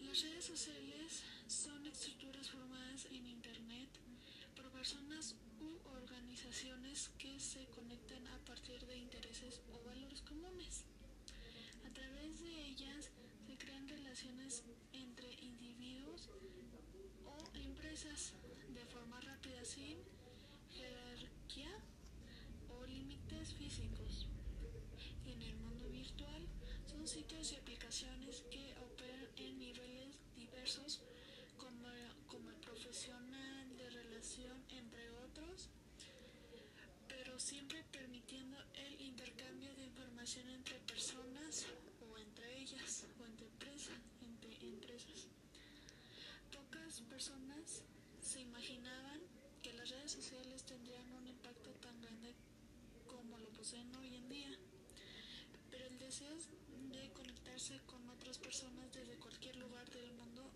Las redes sociales son estructuras formadas en Internet por personas u organizaciones que se conectan a partir de intereses o valores comunes. A través de ellas se crean relaciones entre individuos o empresas de forma rápida sin jerarquía o límites físicos. En el mundo virtual son sitios y aplicaciones que operan en niveles diversos como, como el profesional de relación entre otros, pero siempre permitiendo el intercambio de información entre personas o entre ellas o entre empresas. Entre empresas. Pocas personas se imaginaban que las redes sociales tendrían un impacto tan grande como lo poseen hoy en día. Pero el deseo de conectarse con otras personas desde cualquier lugar del mundo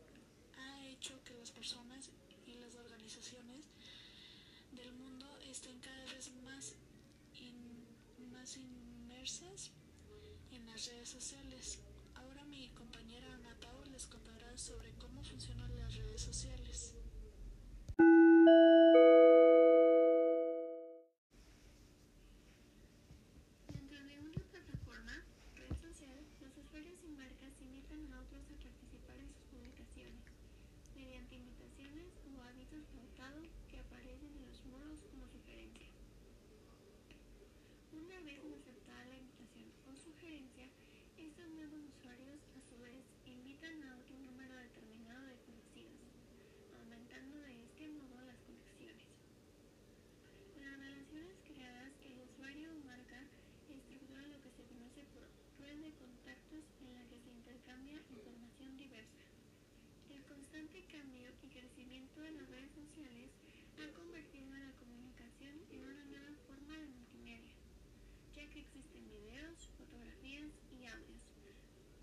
ha hecho que las personas y las organizaciones del mundo estén cada vez más, in, más inmersas en redes sociales. Ahora mi compañera Ana les contará sobre cómo funcionan las redes sociales. Dentro de una plataforma, red social, los usuarios y marcas invitan a otros a participar en sus publicaciones, mediante invitaciones o avisos pautados que aparecen en los muros como sugerencia. Una vez aceptada la invitación o sugerencia, estos nuevos usuarios a su vez invitan a otro número determinado de conocidos, aumentando de este modo las conexiones. Las relaciones creadas, el usuario o marca estructura lo que se conoce por red de contactos en la que se intercambia información diversa. El constante cambio y crecimiento de las redes sociales ha convertido a la comunicación en una nueva forma de multimedia, ya que existen videos, fotografías y audios.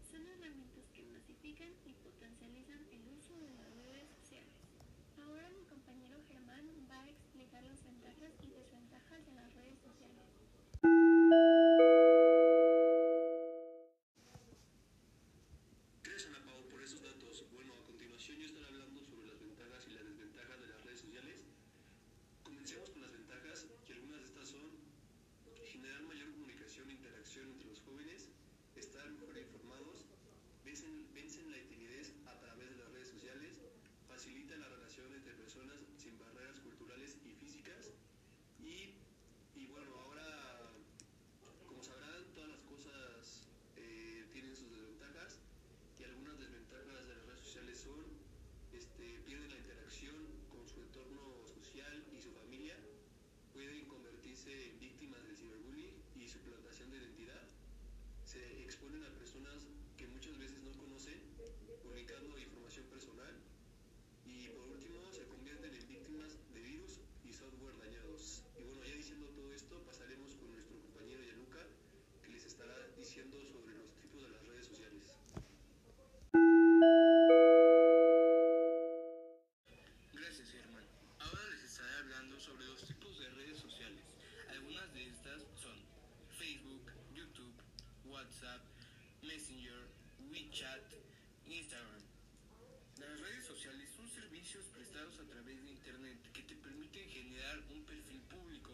Son herramientas que masifican y potencializan el uso de sobre los tipos de redes sociales. Algunas de estas son Facebook, YouTube, WhatsApp, Messenger, WeChat, Instagram. Las redes sociales son servicios prestados a través de Internet que te permiten generar un perfil público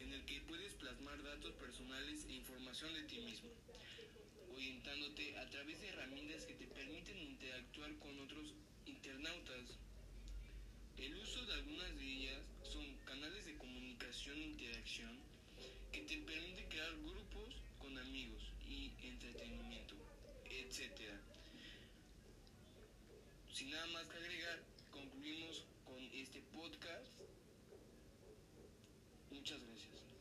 en el que puedes plasmar datos personales e información de ti mismo, orientándote a través de herramientas que te permiten interactuar con otros internautas. El uso de algunas de ellas son canales de comunicación e interacción que te permiten crear grupos con amigos y entretenimiento, etc. Sin nada más que agregar, concluimos con este podcast. Muchas gracias.